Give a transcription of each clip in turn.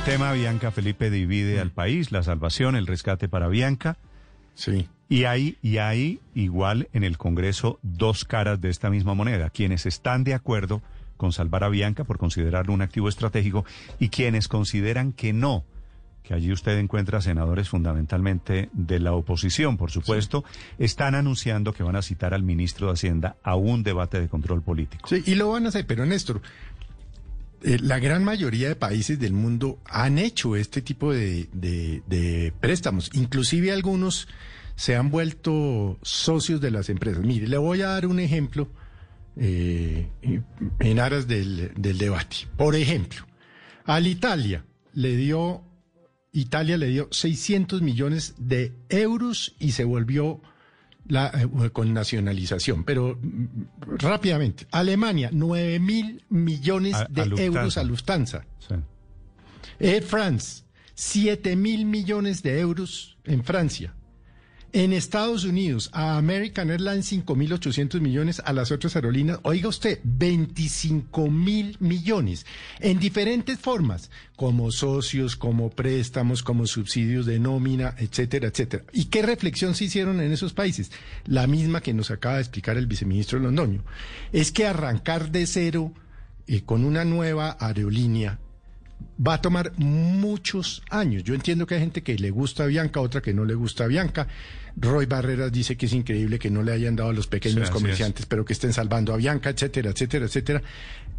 El tema Bianca Felipe divide al país, la salvación, el rescate para Bianca. Sí. Y hay, y hay igual en el Congreso dos caras de esta misma moneda, quienes están de acuerdo con salvar a Bianca por considerarlo un activo estratégico y quienes consideran que no, que allí usted encuentra senadores fundamentalmente de la oposición, por supuesto, están anunciando que van a citar al ministro de Hacienda a un debate de control político. Sí, y lo van a hacer, pero Néstor, eh, la gran mayoría de países del mundo han hecho este tipo de, préstamos, inclusive algunos se han vuelto socios de las empresas. Mire, le voy a dar un ejemplo eh, en aras del, del debate. Por ejemplo, al Italia le dio, Italia le dio 600 millones de euros y se volvió la, eh, con nacionalización, pero mm, rápidamente. Alemania, 9 mil millones A- de a euros a Lufthansa. Sí. Air France, 7 mil millones de euros en Francia. En Estados Unidos, a American Airlines 5.800 millones, a las otras aerolíneas, oiga usted, 25 mil millones, en diferentes formas, como socios, como préstamos, como subsidios de nómina, etcétera, etcétera. ¿Y qué reflexión se hicieron en esos países? La misma que nos acaba de explicar el viceministro Londoño. Es que arrancar de cero eh, con una nueva aerolínea va a tomar muchos años. Yo entiendo que hay gente que le gusta a Bianca, otra que no le gusta a Bianca. Roy Barreras dice que es increíble que no le hayan dado a los pequeños comerciantes, pero que estén salvando a Bianca, etcétera, etcétera, etcétera.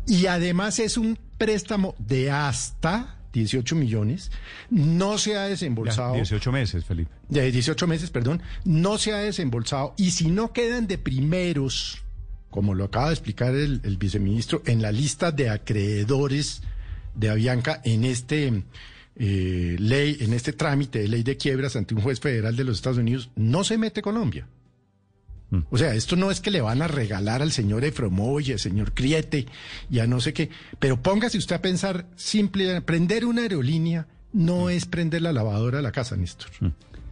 Y además es un préstamo de hasta 18 millones. No se ha Ya, desembolsado. 18 meses, Felipe. de 18 meses, perdón, no se ha desembolsado y si no quedan de primeros, como lo acaba de explicar el, el viceministro, en la lista de acreedores de Avianca en este eh, ley, en este trámite de ley de quiebras ante un juez federal de los Estados Unidos, no se mete Colombia. O sea, esto no es que le van a regalar al señor Efromoy, al señor Criete, ya no sé qué. Pero póngase usted a pensar, simple, prender una aerolínea no es prender la lavadora de la casa, Néstor.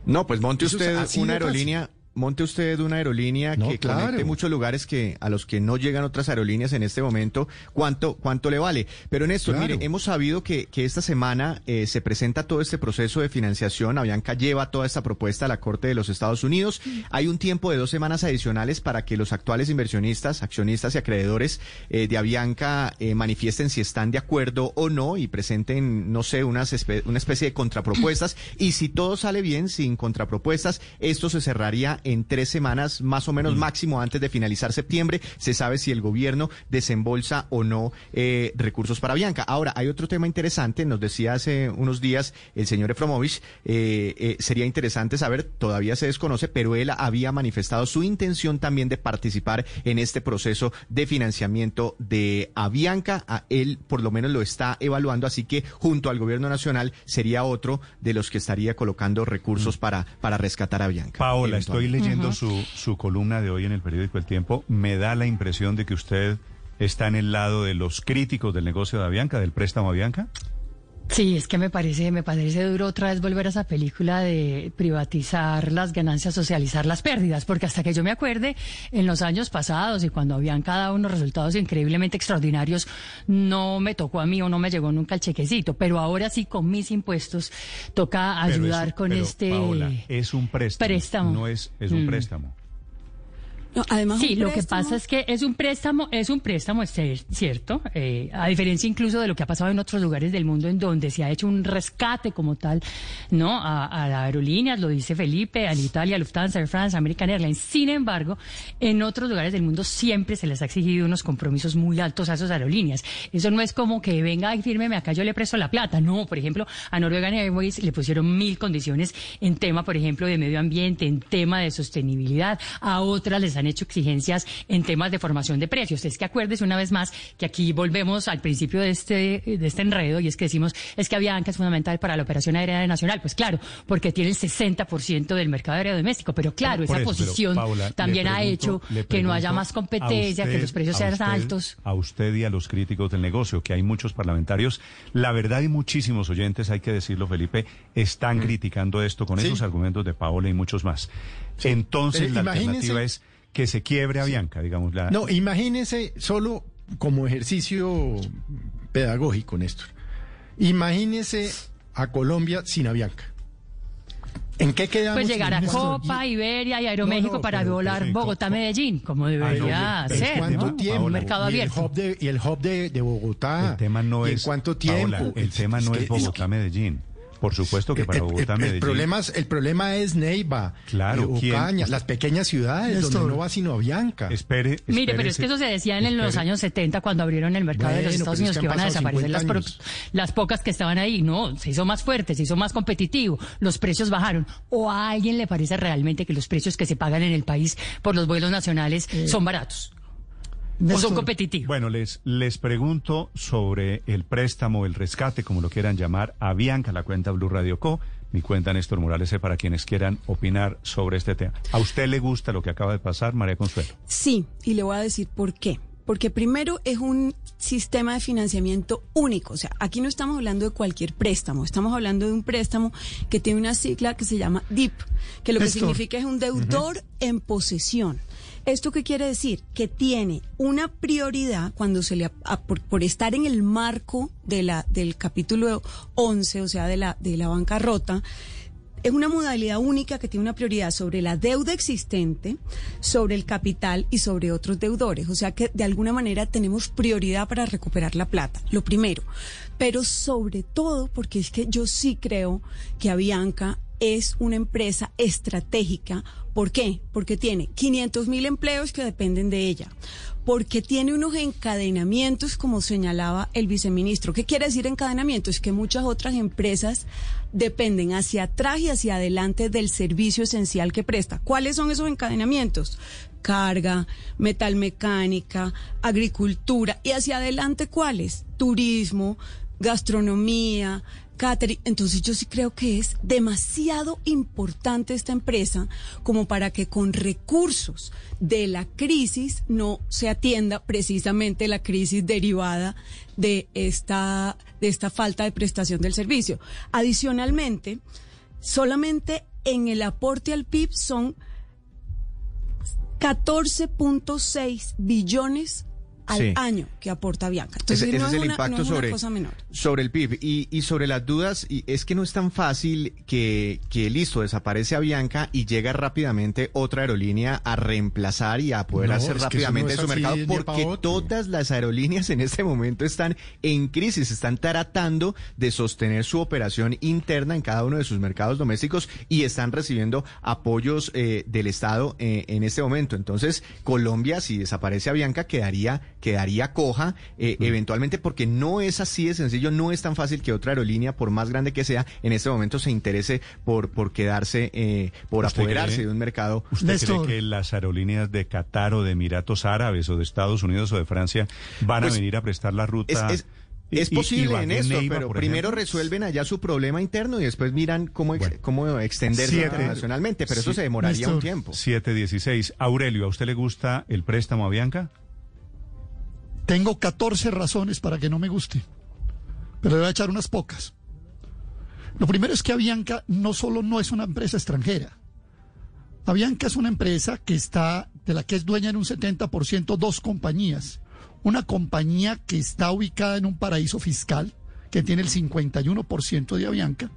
No, pues monte usted una aerolínea, monte usted una aerolínea No, que claro. conecte muchos lugares que a los que no llegan otras aerolíneas en este momento, cuánto cuánto le vale. Pero Néstor, Claro. mire, hemos sabido que, que esta semana eh, se presenta todo este proceso de financiación. Avianca lleva toda esta propuesta a la Corte de los Estados Unidos. Hay un tiempo de dos semanas adicionales para que los actuales inversionistas, accionistas y acreedores eh, de Avianca eh, manifiesten si están de acuerdo o no y presenten, no sé, unas espe- una especie de contrapropuestas. Y si todo sale bien, sin contrapropuestas, esto se cerraría en tres semanas, más o menos máximo antes de finalizar septiembre. Se sabe si el gobierno desembolsa o no eh, recursos para Bianca. Ahora, hay otro tema interesante, nos decía hace unos días el señor Efromovich, eh, eh, sería interesante saber, todavía se desconoce, pero él había manifestado su intención también de participar en este proceso de financiamiento de Avianca. A él por lo menos lo está evaluando, así que junto al gobierno nacional sería otro de los que estaría colocando recursos para, para rescatar a Bianca. Paola, estoy eventualmente. Leyendo su, su columna de hoy en el periódico El Tiempo. Me da la impresión de que usted está en el lado de los críticos del negocio de Avianca, del préstamo a Avianca. Sí, es que me parece, me parece duro otra vez volver a esa película de privatizar las ganancias, socializar las pérdidas, porque hasta que yo me acuerde, en los años pasados y cuando habían cada uno resultados increíblemente extraordinarios, no me tocó a mí o no me llegó nunca el chequecito, pero ahora sí con mis impuestos toca Pero ayudar es- con pero, este Paola, es un préstamo. préstamo. No es, es un Mm. préstamo. No, además, Sí, lo que pasa es que es un préstamo, es un préstamo, es cier- cierto, eh, a diferencia incluso de lo que ha pasado en otros lugares del mundo en donde se ha hecho un rescate como tal, ¿no? A, a las aerolíneas, lo dice Felipe, a Italia, Lufthansa, Air France, American Airlines. Sin embargo, en otros lugares del mundo siempre se les ha exigido unos compromisos muy altos a esas aerolíneas. Eso no es como que venga y fírmeme acá, yo le presto la plata. No, por ejemplo, a Norwegian Airways le pusieron mil condiciones en tema, por ejemplo, de medio ambiente, en tema de sostenibilidad. A otras les han hecho exigencias en temas de formación de precios. Es que acuérdese una vez más que aquí volvemos al principio de este, de este enredo y es que decimos, es que Avianca es fundamental para la operación aérea nacional. Pues claro, porque tiene el 60% del mercado aéreo doméstico, pero claro, esa eso, pero, posición Paula, también ha hecho que no haya más competencia, que los precios sean usted- altos. A usted y a los críticos del negocio, que hay muchos parlamentarios, la verdad y muchísimos oyentes, hay que decirlo, Felipe, están criticando esto con Sí. esos argumentos de Paola y muchos más. Entonces, Pero la alternativa es que se quiebre a Bianca, digamos. La, No, imagínese solo como ejercicio pedagógico, Néstor. Imagínese a Colombia sin Avianca. ¿En qué quedamos? Pues llegar a? Copa, Iberia y No, Aeroméxico no, para pero- volar sí, Bogotá-Medellín, como Ah, debería no, ¿En ser, cuánto ¿no? tiempo? Un mercado y el abierto. hub de, y el hub de, de Bogotá. el tema no ¿Y es... ¿En cuánto tiempo? Paola, el tema no es Bogotá-Medellín. Por supuesto que para el- el- Bogotá-Medellín... El, problema es, el problema es Neiva, Claro, eh. Ocaña, las pequeñas ciudades Néstor. donde no va sino Avianca. Espere, Mire, pero es que eso se decía en los años 70 cuando abrieron el mercado de los Estados es Unidos que iban a desaparecer las, 50 pro- años. las pocas que estaban ahí. No, se hizo más fuerte, se hizo más competitivo, los precios bajaron. ¿O a alguien le parece realmente que los precios que se pagan en el país por los vuelos nacionales son baratos? ¿O son Néstor, competitivos? Bueno, les, les pregunto sobre el préstamo, el rescate, como lo quieran llamar, a Bianca, la cuenta Blue Radio Co. Mi cuenta Néstor Morales, para quienes quieran opinar sobre este tema. ¿A usted le gusta lo que acaba de pasar, María Consuelo? Sí, y le voy a decir por qué. Porque primero es un sistema de financiamiento único. O sea, aquí no estamos hablando de cualquier préstamo, estamos hablando de un préstamo que tiene una sigla que se llama DIP, que lo que Néstor. significa es un deudor en posesión. ¿Esto qué quiere decir? Que tiene una prioridad cuando se le a- por estar en el marco de la, del capítulo 11, o sea, de la, de la bancarrota, es una modalidad única que tiene una prioridad sobre la deuda existente, sobre el capital y sobre otros deudores. O sea que de alguna manera tenemos prioridad para recuperar la plata, lo primero. Pero sobre todo porque es que yo sí creo que Avianca es una empresa estratégica. ¿Por qué? Porque tiene 500 mil empleos que dependen de ella. Porque tiene unos encadenamientos, como señalaba el viceministro. ¿Qué quiere decir encadenamiento? Es que muchas otras empresas dependen hacia atrás y hacia adelante del servicio esencial que presta. ¿Cuáles son esos encadenamientos? Carga, metalmecánica, agricultura. ¿Y hacia adelante cuáles? Turismo, gastronomía, catering. Entonces yo sí creo que es demasiado importante esta empresa como para que con recursos de la crisis no se atienda precisamente la crisis derivada de esta, de esta falta de prestación del servicio. Adicionalmente, solamente en el aporte al PIB son 14.6 billones al Sí. año que aporta Bianca. Entonces ese, ese no es es, el una, impacto no es una sobre, cosa menor. sobre el PIB. Y, y sobre las dudas, y es que no es tan fácil que, que listo, desaparece Avianca y llega rápidamente otra aerolínea a reemplazar y a poder No, hacer rápidamente no su mercado, porque todas las aerolíneas en este momento están en crisis, están tratando de sostener su operación interna en cada uno de sus mercados domésticos y están recibiendo apoyos eh, del Estado eh, en este momento. Entonces, Colombia, si desaparece Avianca, quedaría, quedaría coja eh, eventualmente porque no es así de sencillo, no es tan fácil que otra aerolínea, por más grande que sea, en este momento se interese por, por quedarse, eh, por ¿Usted apoderarse cree? de un mercado. ¿Usted Néstor. cree que las aerolíneas de Qatar o de Emiratos Árabes o de Estados Unidos o de Francia van Pues, a venir a prestar la ruta? es- y- es y- posible Ibagué, en esto, Neiva, pero primero ejemplo? resuelven allá su problema interno y después miran cómo, ex- Bueno. cómo extenderse Siete. internacionalmente, pero eso se demoraría un tiempo. 716. Aurelio, ¿a usted le gusta el préstamo a Bianca? Tengo 14 razones para que no me guste, pero le voy a echar unas pocas. Lo primero es que Avianca no solo no es una empresa extranjera. Avianca es una empresa que está, de la que es dueña en un 70% dos compañías. Una compañía que está ubicada en un paraíso fiscal, que tiene el 51% de Avianca,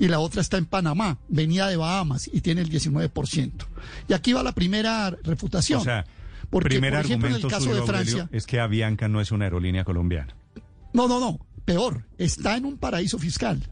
y la otra está en Panamá, venía de Bahamas y tiene el 19%. Y aquí va la primera refutación. O sea, Porque, primer por ejemplo, en el argumento caso suyo, de Aurelio, Francia, es que Avianca no es una aerolínea colombiana. no, no, no, peor, está en un paraíso fiscal.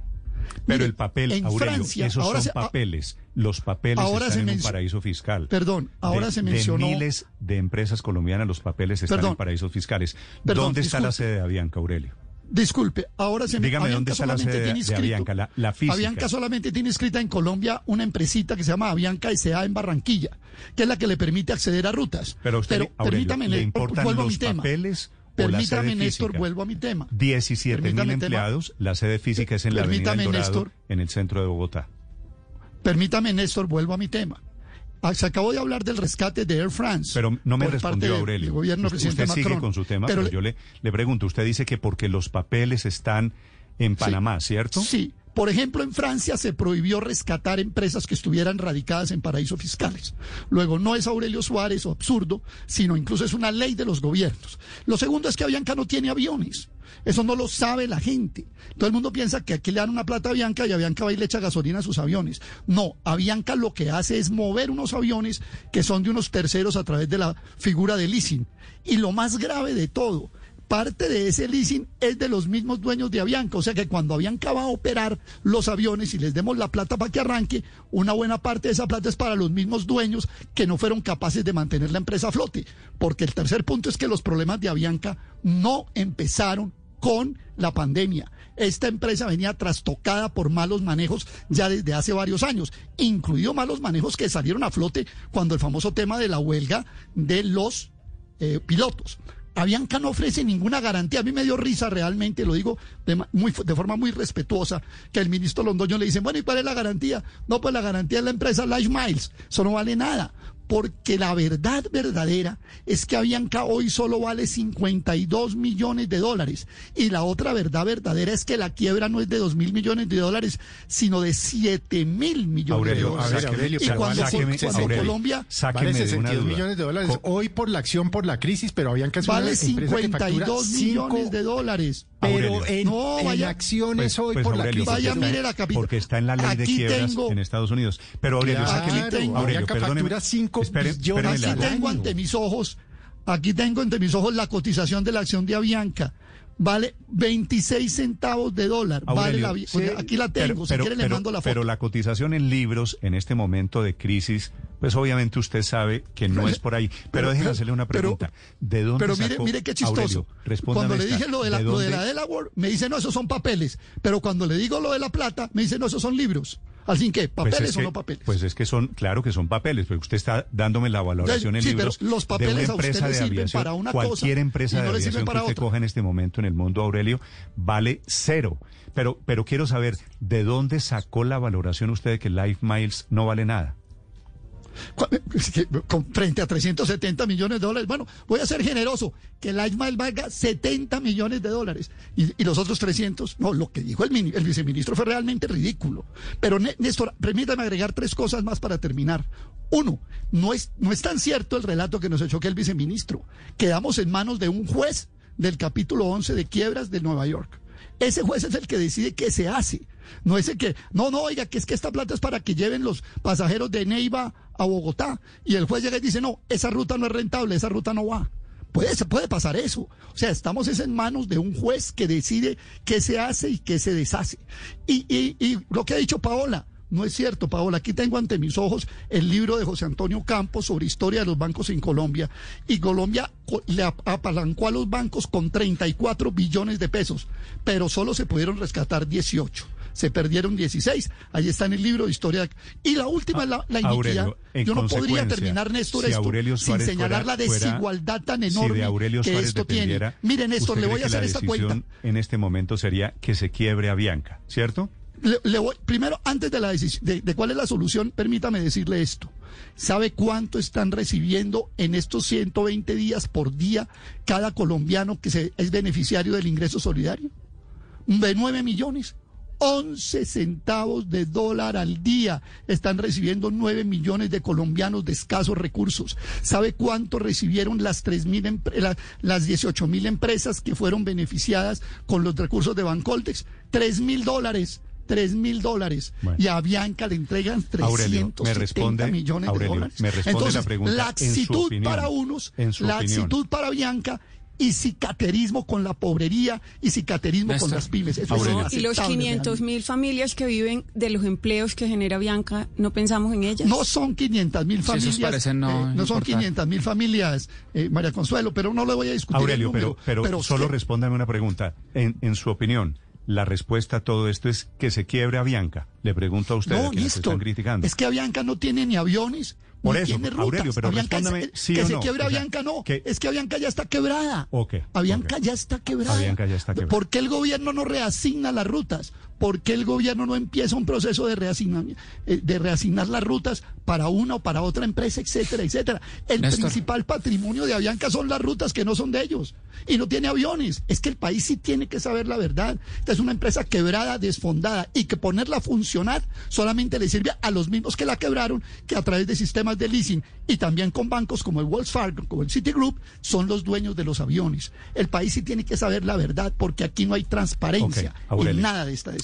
Pero Mire, el papel, en Aurelio, Francia, esos ahora son se- ah, papeles. Los papeles ahora están se en un paraíso fiscal. Perdón, ahora De- se mencionó- De miles de empresas colombianas, los papeles están Perdón. en paraísos fiscales. Perdón, ¿Dónde está la sede de Avianca, Aurelio? Disculpe, ahora se me Dígame dónde está la sede de, de Avianca, la, la física. Avianca solamente tiene inscrita en Colombia una empresita que se llama Avianca S.A. en Barranquilla, que es la que le permite acceder a rutas. Pero usted, Pero Aurelio, permítame, ¿le importan vuelvo a los mi tema. papeles Permítame, Néstor, vuelvo a mi tema. 17 mil Permítame, tema. empleados, la sede física es en la Avenida El Dorado, Néstor. en el centro de Bogotá. Permítame, Néstor, vuelvo a mi tema. Ah, Se acabó de hablar del rescate de Air France. Pero no me respondió Aurelio. gobierno usted presidente usted sigue con su tema, Pero yo le, le pregunto, usted dice que porque los papeles están en Panamá, ¿cierto? Sí. Por ejemplo, en Francia se prohibió rescatar empresas que estuvieran radicadas en paraísos fiscales. Luego, no es Aurelio Suárez o absurdo, sino incluso es una ley de los gobiernos. Lo segundo es que Avianca no tiene aviones. Eso no lo sabe la gente. Todo el mundo piensa que aquí le dan una plata a Avianca y Avianca va y le echa gasolina a sus aviones. No, Avianca lo que hace es mover unos aviones que son de unos terceros a través de la figura de leasing. Y lo más grave de todo, parte de ese leasing es de los mismos dueños de Avianca. O sea que cuando Avianca va a operar los aviones y les demos la plata para que arranque, una buena parte de esa plata es para los mismos dueños que no fueron capaces de mantener la empresa a flote. Porque el tercer punto es que los problemas de Avianca no empezaron con la pandemia. Esta empresa venía trastocada por malos manejos ya desde hace varios años, incluido malos manejos que salieron a flote cuando el famoso tema de la huelga de los eh, pilotos. Avianca no ofrece ninguna garantía. A mí me dio risa realmente, lo digo de, forma muy respetuosa, que el ministro Londoño le dice, bueno, ¿y cuál es la garantía? No, pues la garantía es la empresa Life Miles. Eso no vale nada. Porque la verdad verdadera es que Avianca hoy solo vale 52 millones de dólares. Y la otra verdad verdadera es que la quiebra no es de 2 mil millones de dólares, sino de 7 mil millones de Aurelio, dólares. Aurelio, y cuando, sáqueme, cuando Aurelio, Colombia Vale de una 62 duda. millones de dólares. Hoy por la acción, por la crisis, pero Avianca es vale una empresa que 52 millones cinco- de dólares. Pero en, No, en vaya- acciones Pues- hoy pues, por la crisis. Vaya, mire la capital. Porque está en la ley de Aquí quiebras tengo- en Estados Unidos. Pero Aurelio, Claro, tengo- Aurelio, perdóneme. Espere- billones Aquí tengo ante mis ojos, aquí tengo ante mis ojos la cotización de la acción de Avianca. Vale 26 centavos de dólar. vale la, sí, aquí la tengo. pero- si quiere le mando la foto. Pero la cotización en libros en este momento de crisis, pues obviamente usted sabe que no es por ahí. Pero, Pero- déjeme hacerle una pregunta. ¿De dónde Pero mire, sacó- mire qué chistoso. Aurelio, cuando le esta. dije lo de, la, lo de la Delaware, me dice, no, esos son papeles. Pero cuando le digo lo de la plata, me dice, no, esos son libros. Fin, ¿qué? Pues ¿Papeles es o que- no papeles? Pues es que son, claro que son papeles, pero usted está dándome la valoración en Sí, pero libros los papeles de una empresa de aviación. para una Cualquier cosa empresa de aviación que usted coja en este momento en el mundo, Aurelio, vale cero. Pero, pero quiero saber, ¿de dónde sacó la valoración usted de que Life Miles no vale nada? Con- frente a 370 millones de dólares. Bueno, voy a ser generoso, que Life Mile valga 70 millones de dólares y, los otros 300. No, lo que dijo el, el viceministro fue realmente ridículo. Pero Né- Néstor, permítame agregar tres cosas más para terminar. Uno, no es, no es tan cierto el relato que nos echó que el viceministro. Quedamos en manos de un juez del capítulo 11 de quiebras de Nueva York. Ese juez es el que decide qué se hace. No es el que, no, no, oiga, que es que esta plata es para que lleven los pasajeros de Neiva a Bogotá. Y el juez llega y dice, no, esa ruta no es rentable, esa ruta no va. Puede, puede pasar eso. O sea, estamos es en manos de un juez que decide qué se hace y qué se deshace. Y, y, y lo que ha dicho Paola, no es cierto, Paola. Aquí tengo ante mis ojos el libro de José Antonio Campos sobre historia de los bancos en Colombia. Y Colombia co- le ap- apalancó a los bancos con 34 billones de pesos, pero solo se pudieron rescatar 18. Se perdieron 16. Ahí está en el libro de historia. Y la última es la, la iniquidad. Aurelio, Yo no podría terminar, Néstor, si esto sin señalar fuera- la desigualdad tan si enorme de Aurelio que esto tiene. Mire, Néstor, ¿usted le voy a hacer esta cuenta. En este momento sería que se quiebre a Bianca, ¿cierto? Le- le voy- primero, antes de la decisión, de, de cuál es la solución, permítame decirle esto. ¿Sabe cuánto están recibiendo en estos 120 días por día cada colombiano que se, es beneficiario del ingreso solidario? De 9 millones. 11 centavos de dólar al día están recibiendo 9 millones de colombianos de escasos recursos. ¿Sabe cuánto recibieron las 3.000 empre- la- las 18 mil empresas que fueron beneficiadas con los recursos de Bancoltex? 3 mil dólares. 3 mil dólares Bueno. y a Bianca le entregan Aurelio, 370 me responde- millones Aurelio, de dólares. me responde Entonces, la pregunta en su actitud opinión, para unos, en su la opinión. actitud para Bianca y cicaterismo con la pobrería y cicaterismo con las pymes. Eso es. Y los inaceptable 500 mil familias que viven de los empleos que genera Bianca, ¿no pensamos en ellas? No son 500 mil Sí, familias. no eh, no son importar. 500 mil familias, eh, María Consuelo, pero no le voy a discutir. Aurelio, el pero, número, pero, solo respóndame una pregunta. En, en su opinión, ¿la respuesta a todo esto es que se quiebre a Bianca? Le pregunto a usted, a No, quienes listo. están criticando. Es que Avianca no tiene ni aviones. Por eso, tiene rutas. Aurelio, pero Avianca es- respóndame sí que o se no. quiebre O sea, Avianca no. que- Es que Avianca ya está quebrada. Ok, Avianca ok. ya está quebrada. Avianca ya está quebrada. ¿Por qué el gobierno no reasigna las rutas? ¿Por qué el gobierno no empieza un proceso de reasignar, eh, de reasignar las rutas para una o para otra empresa, etcétera, etcétera? El Néstor. principal patrimonio de Avianca son las rutas que no son de ellos. Y no tiene aviones. Es que el país sí tiene que saber la verdad. Esta es una empresa quebrada, desfondada, y que ponerla a funcionar solamente le sirve a los mismos que la quebraron, que a través de sistemas de leasing y también con bancos como el Wells Fargo, como el Citigroup, son los dueños de los aviones. El país sí tiene que saber la verdad porque aquí no hay transparencia Ok, Aurelio. en nada de esta decisión.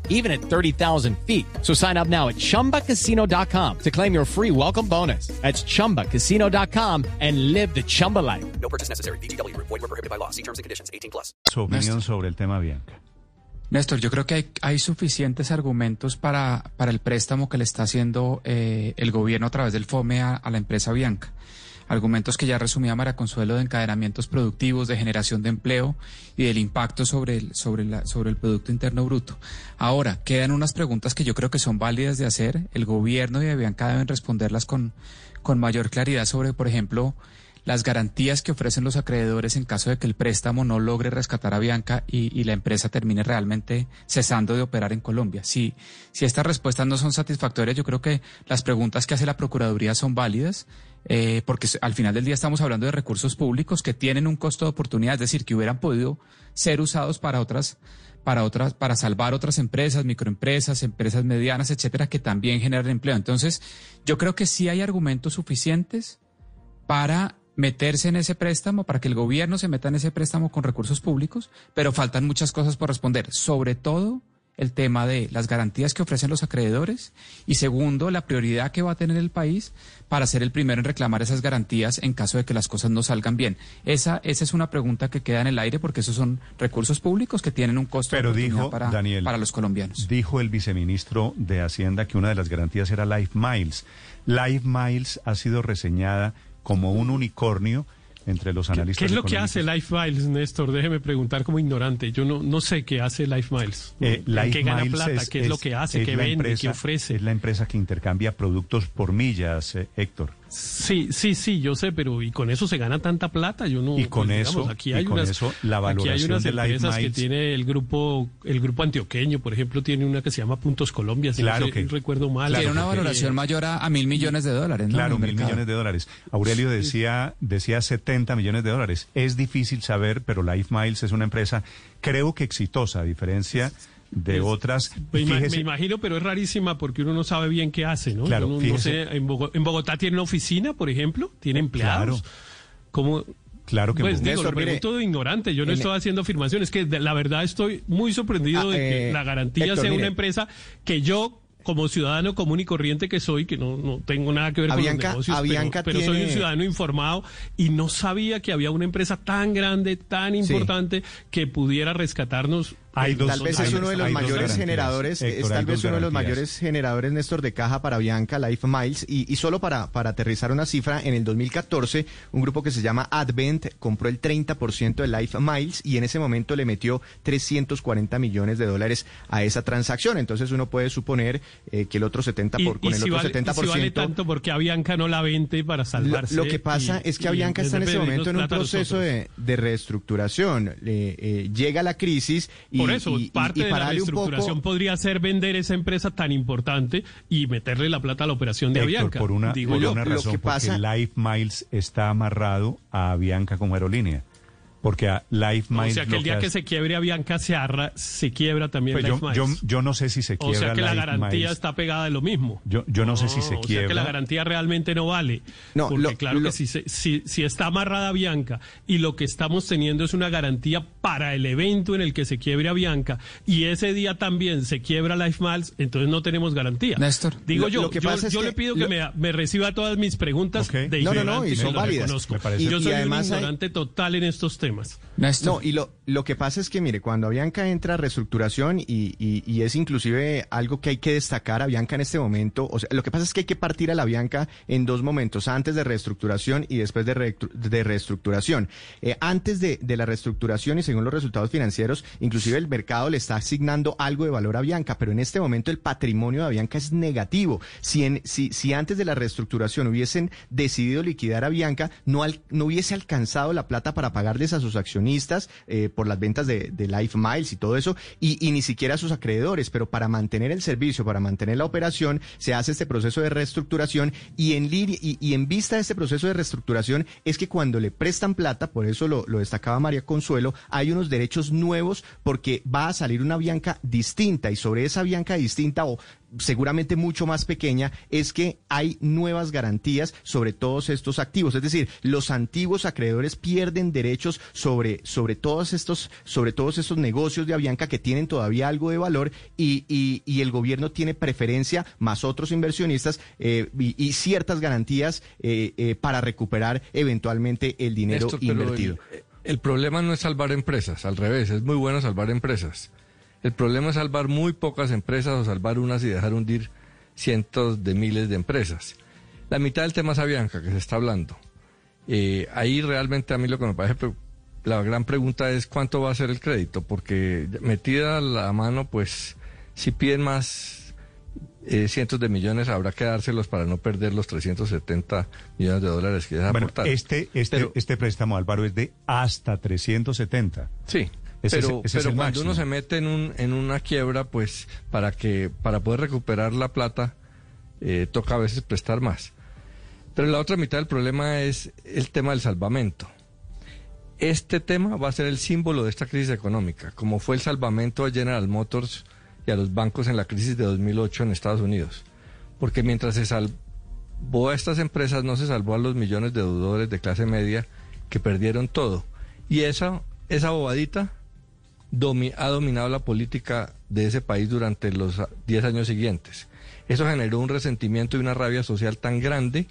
even at 30,000 feet. So sign up now at ChumbaCasino.com to claim your free welcome bonus. That's ChumbaCasino.com and live the Chumba life. No purchase necessary. BGW. Void were prohibited by law. See terms and conditions. 18 plus. Su opinión Néstor. sobre el tema Bianca. Néstor, yo creo que hay, hay suficientes argumentos para, para el préstamo que le está haciendo eh, el gobierno a través del FOME a, a la empresa Bianca. Argumentos que ya resumía María Consuelo de encadenamientos productivos, de generación de empleo y del impacto sobre el, sobre, la, sobre el Producto Interno Bruto. Ahora, quedan unas preguntas que yo creo que son válidas de hacer. El gobierno y Bianca deben responderlas con, con mayor claridad sobre, por ejemplo, las garantías que ofrecen los acreedores en caso de que el préstamo no logre rescatar a Bianca y, y la empresa termine realmente cesando de operar en Colombia. Si, si estas respuestas no son satisfactorias, yo creo que las preguntas que hace la Procuraduría son válidas, eh, porque al final del día estamos hablando de recursos públicos que tienen un costo de oportunidad, es decir, que hubieran podido ser usados para otras para otras, para salvar otras empresas, microempresas, empresas medianas, etcétera, que también generan empleo. Entonces, yo creo que sí hay argumentos suficientes para meterse en ese préstamo, para que el gobierno se meta en ese préstamo con recursos públicos, pero faltan muchas cosas por responder, sobre todo el tema de las garantías que ofrecen los acreedores y segundo, la prioridad que va a tener el país para ser el primero en reclamar esas garantías en caso de que las cosas no salgan bien. Esa, esa es una pregunta que queda en el aire porque esos son recursos públicos que tienen un costo Pero dijo, para, Daniel, para los colombianos. Dijo el viceministro de Hacienda que una de las garantías era Life Miles. Life Miles ha sido reseñada como un unicornio entre los analistas. ¿Qué es lo que hace Life Miles, Néstor? Déjeme preguntar como ignorante. Yo no, no sé qué hace Life Miles. Eh, ¿En Life ¿Qué gana Miles plata? ¿Qué es, lo que hace? ¿Qué la vende? empresa- ¿Qué ofrece? Es la empresa que intercambia productos por millas, eh, Héctor. Sí, sí, sí, yo sé, pero ¿y con eso se gana tanta plata? Yo no. Y con pues, eso- aquí y hay con unas, eso, la aquí hay valoración unas de Life empresas que tiene el grupo, el grupo antioqueño, por ejemplo, tiene una que se llama Puntos Colombia, si Claro no sé- que- recuerdo mal. Tiene una valoración mayor a, a mil millones de dólares, ¿no? Claro, mil mercado. millones de dólares. Aurelio decía, decía 70 millones de dólares. Es difícil saber, pero Life Miles es una empresa, creo que exitosa, a diferencia de Es- otras. Me, fíjese- me imagino, pero es rarísima porque uno no sabe bien qué hace, ¿no? Claro, no, sé, en, Bogo- en Bogotá tiene una oficina, por ejemplo, tiene empleados. Claro. ¿Cómo? Claro que Pues digo, Néstor, lo mire, pregunto de ignorante, yo no estoy haciendo afirmaciones, que de- la verdad estoy muy sorprendido Ah, de que eh, la garantía Héctor, sea mire. una empresa que yo como ciudadano común y corriente que soy, que no, no tengo nada que ver con los negocios, Avianca pero, pero soy un ciudadano informado y no sabía que había una empresa tan grande, tan importante, que pudiera rescatarnos. Hay dos- tal vez es uno de los mayores generadores, Héctor, es tal vez uno de los mayores generadores, Néstor, de caja para Bianca, Life Miles. Y, y solo para, para aterrizar una cifra, en el 2014, un grupo que se llama Advent compró el 30% de Life Miles y en ese momento le metió 340 millones de dólares a esa transacción. Entonces uno puede suponer eh, que el otro 70% Y, por, con y el si otro vale, y 70%. si vale tanto porque Avianca no la vende para salvarse. lo que pasa y- es que y Avianca está en ese momento en un a proceso de, de reestructuración. Le, eh, llega la crisis y, Por eso, y- parte y de la poco- reestructuración podría ser vender esa empresa tan importante y meterle la plata a la operación de Héctor, Avianca. por una, digo por yo. una razón, porque Life Miles está amarrado a Avianca como aerolínea. Porque a Life O Miles sea que el día que hace- se quiebre Avianca se, arra- se quiebra también Pues Life yo, Miles. yo, yo no sé si se o quiebra sea que la garantía Miles. está pegada de lo mismo. Yo, yo no sé si se o sea quiebra. que la garantía realmente no vale. No, porque lo- claro lo- que si, se- si, si está amarrada Bianca y lo que estamos teniendo es una garantía para el evento en el que se quiebre a Bianca y ese día también se quiebra Life Miles, entonces no tenemos garantía. Néstor. Digo Lo- yo, lo que yo, pasa es yo que le pido que me, me reciba todas mis preguntas Ok. de No, no, no, y son válidas. reconozco. Me parece- Yo Y soy un hay- ignorante total en estos temas. Néstor. No, y lo, lo que pasa es que, mire, cuando Avianca entra a reestructuración, y, y- y es inclusive algo que hay que destacar, Avianca en este momento, o sea, lo que pasa es que hay que partir a la Avianca en dos momentos, antes de reestructuración y después de, de reestructuración. Eh, antes de, de la reestructuración y según los resultados financieros, inclusive el mercado le está asignando algo de valor a Avianca, pero en este momento el patrimonio de Avianca es negativo. Si, en, si, si antes de la reestructuración hubiesen decidido liquidar a Avianca, no, al- no hubiese alcanzado la plata para pagarles a sus accionistas eh, por las ventas de, Life Miles y todo eso, y, ni siquiera a sus acreedores, pero para mantener el servicio, para mantener la operación, se hace este proceso de reestructuración y en, y, y en vista de este proceso de reestructuración es que cuando le prestan plata, por eso lo, lo destacaba María Consuelo, hay unos derechos nuevos porque va a salir una Bianca distinta y sobre esa Bianca distinta o seguramente mucho más pequeña, es que hay nuevas garantías sobre todos estos activos. Es decir, los antiguos acreedores pierden derechos sobre, sobre todos estos, sobre todos estos negocios de Avianca que tienen todavía algo de valor y, y- y el gobierno tiene preferencia más otros inversionistas eh, y, y ciertas garantías eh, eh, para recuperar eventualmente el dinero Néstor, invertido. El, el problema no es salvar empresas, al revés, es muy bueno salvar empresas. El problema es salvar muy pocas empresas o salvar unas y dejar hundir cientos de miles de empresas. La mitad del tema es Avianca, que se está hablando. Eh, ahí realmente a mí lo que me parece, la gran pregunta es cuánto va a ser el crédito, porque metida la mano, pues si piden más eh, cientos de millones, habrá que dárselos para no perder los 370 millones de dólares que ya Bueno, aportaron. este, este, Pero- este préstamo, Álvaro, es de hasta 370. Sí, Ese es- pero, es pero cuando máximo. uno se mete en, un, en una quiebra, pues para que para poder recuperar la plata, eh, toca a veces prestar más. Pero la otra mitad del problema es el tema del salvamento. Este tema va a ser el símbolo de esta crisis económica, como fue el salvamento a General Motors y a los bancos en la crisis de 2008 en Estados Unidos. Porque mientras se salvó a estas empresas, no se salvó a los millones de deudores de clase media que perdieron todo. Y esa, esa bobadita domi- ha dominado la política de ese país durante los ah, 10 años siguientes. Eso generó un resentimiento y una rabia social tan grande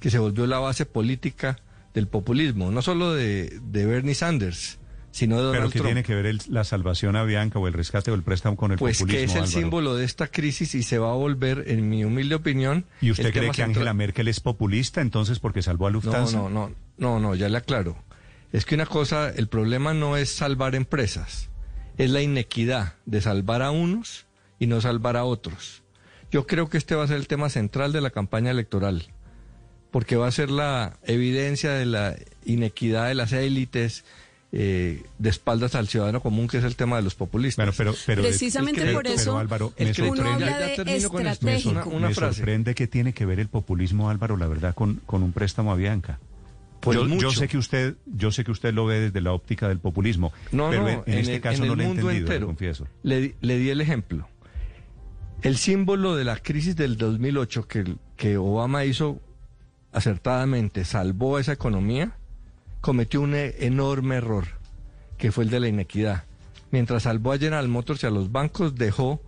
que se volvió la base política del populismo, no solo de, de Bernie Sanders, sino de Pero Donald que Trump. tiene que ver el- la salvación a Bianca o el rescate o el préstamo con el Pues populismo. que es el Álvaro? símbolo de esta crisis y se va a volver, en mi humilde opinión. ¿Y usted cree que central- Angela Merkel es populista entonces porque salvó a Lufthansa? No, no, no, no, no, ya le aclaro. Es que una cosa, el problema no es salvar empresas, es la inequidad de salvar a unos y no salvar a otros. Yo creo que este va a ser el tema central de la campaña electoral, porque va a ser la evidencia de la inequidad de las élites eh, de espaldas al ciudadano común, que es el tema de los populistas. Bueno, pero, pero Precisamente por eso pero, Álvaro, me sorprende- habla de estratégico. Una me frase. sorprende que tiene que ver el populismo, Álvaro, la verdad, con, con un préstamo a Bianca. Pues yo, sé que usted, yo sé que usted lo ve desde la óptica del populismo, No, pero no, en, en este el- caso en no el lo he entendido, le entero. confieso. Le, di- le di el ejemplo. El símbolo de la crisis del 2008 que, que Obama hizo acertadamente, salvó esa economía, cometió un e- enorme error, que fue el de la inequidad. Mientras salvó a General Motors y a los bancos, dejó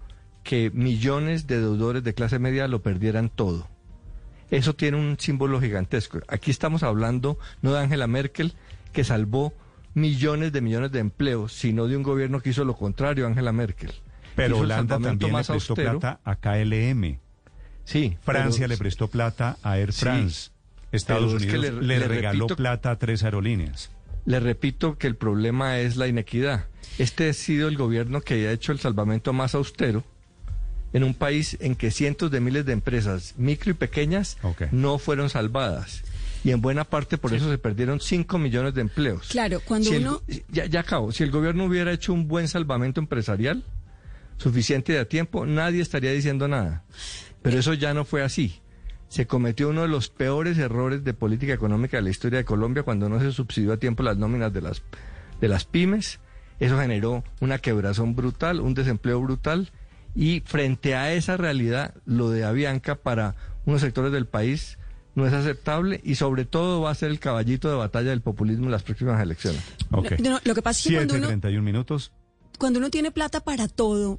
que millones de deudores de clase media lo perdieran todo. Eso tiene un símbolo gigantesco. Aquí estamos hablando no de Angela Merkel, que salvó millones de millones de empleos, sino de un gobierno que hizo lo contrario Angela Merkel. Pero Hizo Holanda también le más prestó austero. plata a KLM. Sí. Francia pero- le prestó plata a Air Sí, France. Estados pero es que Unidos le- le, le regaló repito- plata a tres aerolíneas. Le repito que el problema es la inequidad. Este ha sido el gobierno que ha hecho el salvamento más austero en un país en que cientos de miles de empresas micro y pequeñas no fueron salvadas. Y en buena parte por eso se perdieron 5 millones de empleos. Claro, cuando Si el- uno... ya, ya acabo. Si el gobierno hubiera hecho un buen salvamento empresarial, suficiente a tiempo, nadie estaría diciendo nada. Pero eso ya no fue así. Se cometió uno de los peores errores de política económica de la historia de Colombia cuando no se subsidió a tiempo las nóminas de las de las pymes. Eso generó una quebrazón brutal, un desempleo brutal. Y frente a esa realidad, lo de Avianca para unos sectores del país no es aceptable y sobre todo va a ser el caballito de batalla del populismo en las próximas elecciones. Ok. No, lo que pasa es que cuando uno, 31 minutos. cuando uno tiene plata para todo,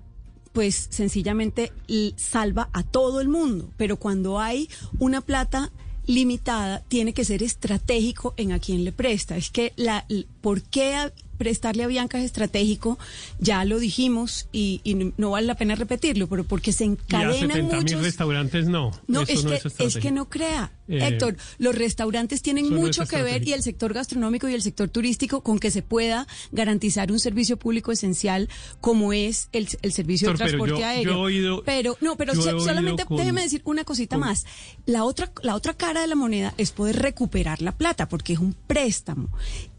pues sencillamente salva a todo el mundo. Pero cuando hay una plata limitada, tiene que ser estratégico en a quién le presta. Es que la, ¿por qué prestarle a Bianca es estratégico? Ya lo dijimos y, y no- vale la pena repetirlo, pero porque se encadenan 70 mil muchos... restaurantes no. No, Eso es, no que, es que no crea. Eh, Héctor, los restaurantes tienen no mucho que ver y el sector gastronómico y el sector turístico con que se pueda garantizar un servicio público esencial como es el, el servicio Héctor, de transporte yo- aéreo. yo he oído- pero no, pero so- solamente con- déjeme decir una cosita con- más. La otra la otra cara de la moneda es poder recuperar la plata porque es un préstamo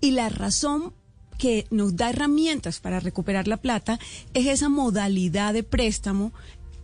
y la razón que nos da herramientas para recuperar la plata es esa modalidad de préstamo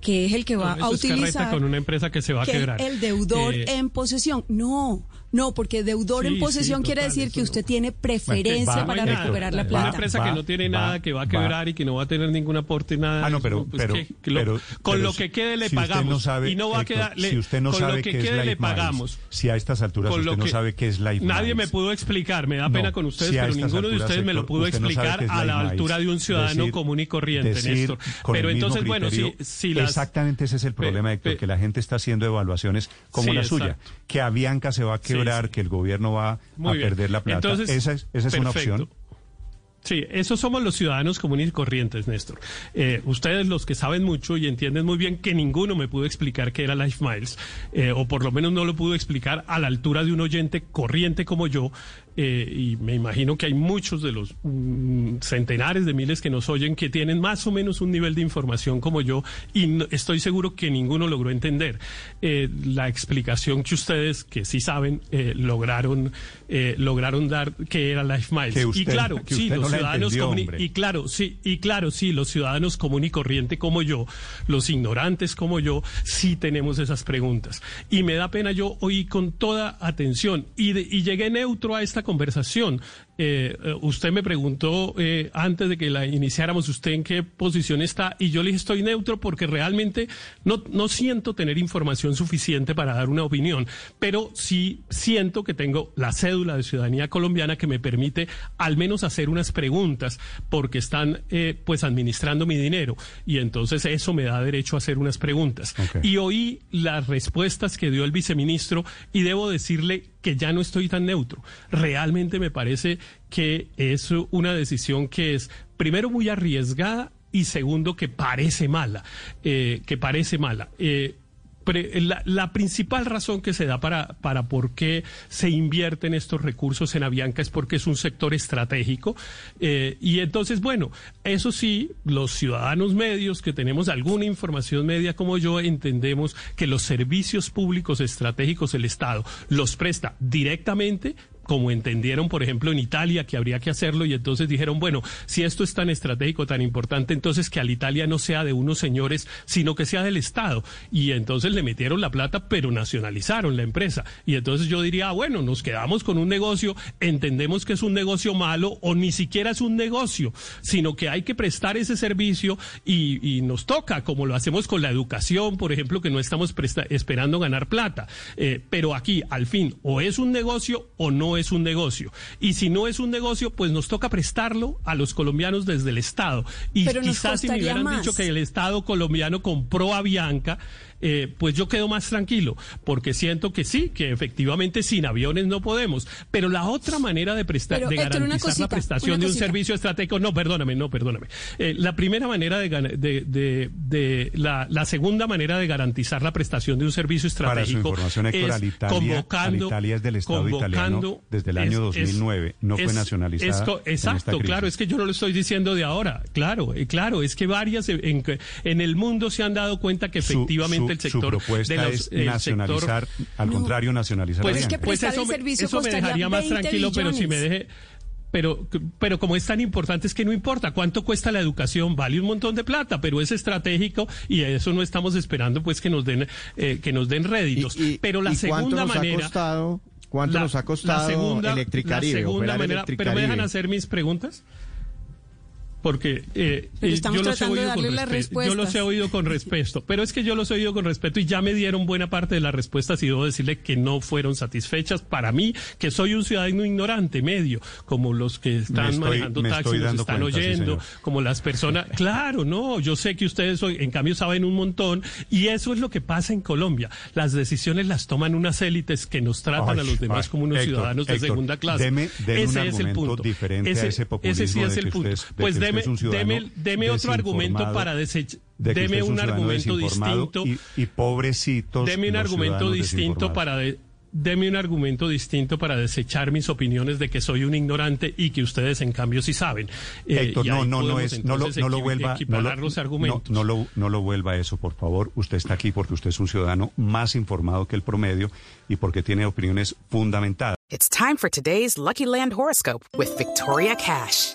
que es el que va a utilizar con una empresa que se va a que quebrar. el deudor Eh, en posesión. No, no, porque deudor Sí, en posesión sí, quiere total, decir que no. usted tiene preferencia va, para Héctor, recuperar la va, Una plata. empresa va, que no tiene va, nada, que va a va. quebrar y que no va a tener ningún aporte, nada. Ah, no, pero, pues pero, que- que lo- pero- con pero lo que quede le si pagamos no sabe, y no va a quedar. le- si usted no con sabe lo que qué es quede le pagamos. si a estas alturas Con usted no sabe qué es Life Nadie me pudo explicar, me da No, pena con ustedes, si pero ninguno de ustedes me lo pudo explicar a la altura de un ciudadano común y corriente, Néstor. Pero entonces, bueno, si, las... Exactamente ese es el problema, Héctor, que la gente está haciendo evaluaciones como la suya, que Avianca se va a Sí, quebrar, que el gobierno va Muy a bien. perder la plata. Entonces, esa es, esa es una opción. Sí, esos somos los ciudadanos comunes y corrientes, Néstor. Eh, ustedes los que saben mucho y entienden muy bien que ninguno me pudo explicar qué era Life Miles, eh, o por lo menos no lo pudo explicar a la altura de un oyente corriente como yo, eh, y me imagino que hay muchos de los mm, centenares de miles que nos oyen que tienen más o menos un nivel de información como yo, y no- estoy seguro que ninguno logró entender eh, la explicación que ustedes, que sí saben, eh, lograron, lograron dar que era Life Miles. Que usted- y claro, que sí, los no ciudadanos entendió, y- claro, sí, y claro, sí, los ciudadanos común y corriente como yo, los ignorantes como yo, sí tenemos esas preguntas. Y me da pena, yo oí con toda atención y, de- y llegué neutro a esta conversación. Eh, eh, usted me preguntó eh, antes de que la iniciáramos, usted en qué posición está, y yo le dije estoy neutro porque realmente no, no siento tener información suficiente para dar una opinión, pero sí siento que tengo la cédula de ciudadanía colombiana que me permite al menos hacer unas preguntas porque están eh, pues administrando mi dinero y entonces eso me da derecho a hacer unas preguntas. Y oí las respuestas que dio el viceministro y debo decirle que ya no estoy tan neutro. Realmente me parece que es una decisión que es primero muy arriesgada y segundo que parece mala, eh, que parece mala. Eh, la principal razón que se da para, para por qué se invierten estos recursos en Avianca es porque es un sector estratégico. eh, y entonces, bueno, eso sí, los ciudadanos medios que tenemos alguna información media como yo, entendemos que los servicios públicos estratégicos el Estado los presta directamente como entendieron, por ejemplo, en Italia que habría que hacerlo y entonces dijeron, bueno, si esto es tan estratégico, tan importante, entonces que al Italia no sea de unos señores, sino que sea del Estado. Y entonces le metieron la plata, pero nacionalizaron la empresa. Y entonces yo diría, ah, bueno, nos quedamos con un negocio, entendemos que es un negocio malo o ni siquiera es un negocio, sino que hay que prestar ese servicio y, nos toca, como lo hacemos con la educación, por ejemplo, que no estamos esperando ganar plata. Eh, pero aquí, al fin, o es un negocio o no es un negocio. Y si no es un negocio, pues nos toca prestarlo a los colombianos desde el Estado. Y Pero quizás si me hubieran más. dicho que el Estado colombiano compró a Bianca, eh, pues yo quedo más tranquilo, porque siento que sí, que efectivamente sin aviones no podemos. Pero la otra manera de prestar, Pero, de una garantizar cosita, la prestación una de un servicio estratégico, no, perdóname, no, perdóname. Eh, la primera manera de, de, de, de- la, la segunda manera de garantizar la prestación de un servicio Para su estratégico información, Héctor, es convocando, es del Estado italiano desde el año es- es- 2009, no fue es- nacionalizada es co- en esta exacto, crisis. claro, es que yo no lo estoy diciendo de ahora, claro, eh, claro, es que varias en, que- en el mundo se han dado cuenta que Su- efectivamente su- el sector su propuesta de los, es el nacionalizar, sector- al No. contrario, nacionalizar pues, la es que pues prestar eso, el me- servicio eso me dejaría más 20 tranquilo, pero si me deje... Pero, pero como es tan importante es que no importa cuánto cuesta la educación, vale un montón de plata, pero es estratégico y eso no estamos esperando pues que nos den eh, que nos den réditos. ¿Y- y- pero la y cuánto segunda nos ha manera costado ¿Cuánto La- nos ha la costado segunda- Electricaribe, la segunda manera, pero me dejan hacer mis preguntas. Porque eh, eh, yo los he oído con respeto. Yo los he oído con respeto. Pero es que yo los he oído con respeto y ya me dieron buena parte de las respuestas y debo decirle que no fueron satisfechas para mí, que soy un ciudadano ignorante, medio, como los que están estoy- manejando me taxis, nos están cuenta, oyendo, como las personas. Claro, no, yo sé que ustedes hoy, en cambio, saben un montón y eso es lo que pasa en Colombia. Las decisiones las toman unas élites que nos tratan Ay, a los demás ay, como unos Héctor, ciudadanos de Héctor, segunda clase. deme- deme un ese es el punto. diferente a ese populismo ese sí es de el que punto. usted pues deme, es un ciudadano deme, deme otro argumento para desechar. de Deme un ciudadano argumento distinto. Y, y pobrecitos. Deme un los argumento distinto para de- deme un argumento distinto para desechar mis opiniones de que soy un ignorante y que ustedes en cambio sí saben. Eh, Héctor, no, no, no es, no lo, no lo vuelva, no equiparar lo, los argumentos. no, no lo, no lo vuelva a eso, por favor. Usted está aquí porque usted es un ciudadano más informado que el promedio y porque tiene opiniones fundamentadas. It's time for today's Lucky Land horoscope with Victoria Cash.